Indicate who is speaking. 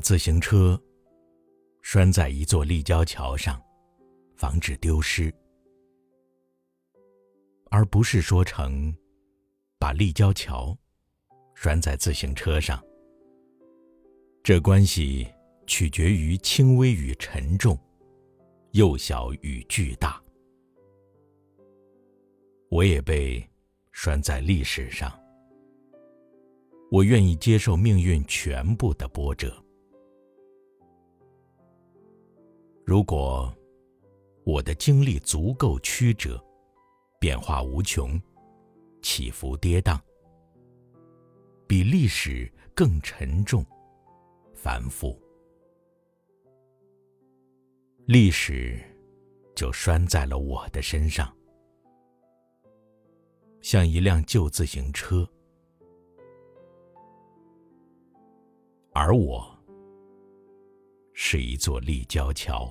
Speaker 1: 自行车拴在一座立交桥上，防止丢失，而不是说成把立交桥拴在自行车上。这关系取决于轻微与沉重，幼小与巨大。我也被拴在历史上，我愿意接受命运全部的波折。如果我的经历足够曲折，变化无穷，起伏跌宕，比历史更沉重、繁复，历史就拴在了我的身上，像一辆旧自行车，而我是一座立交桥。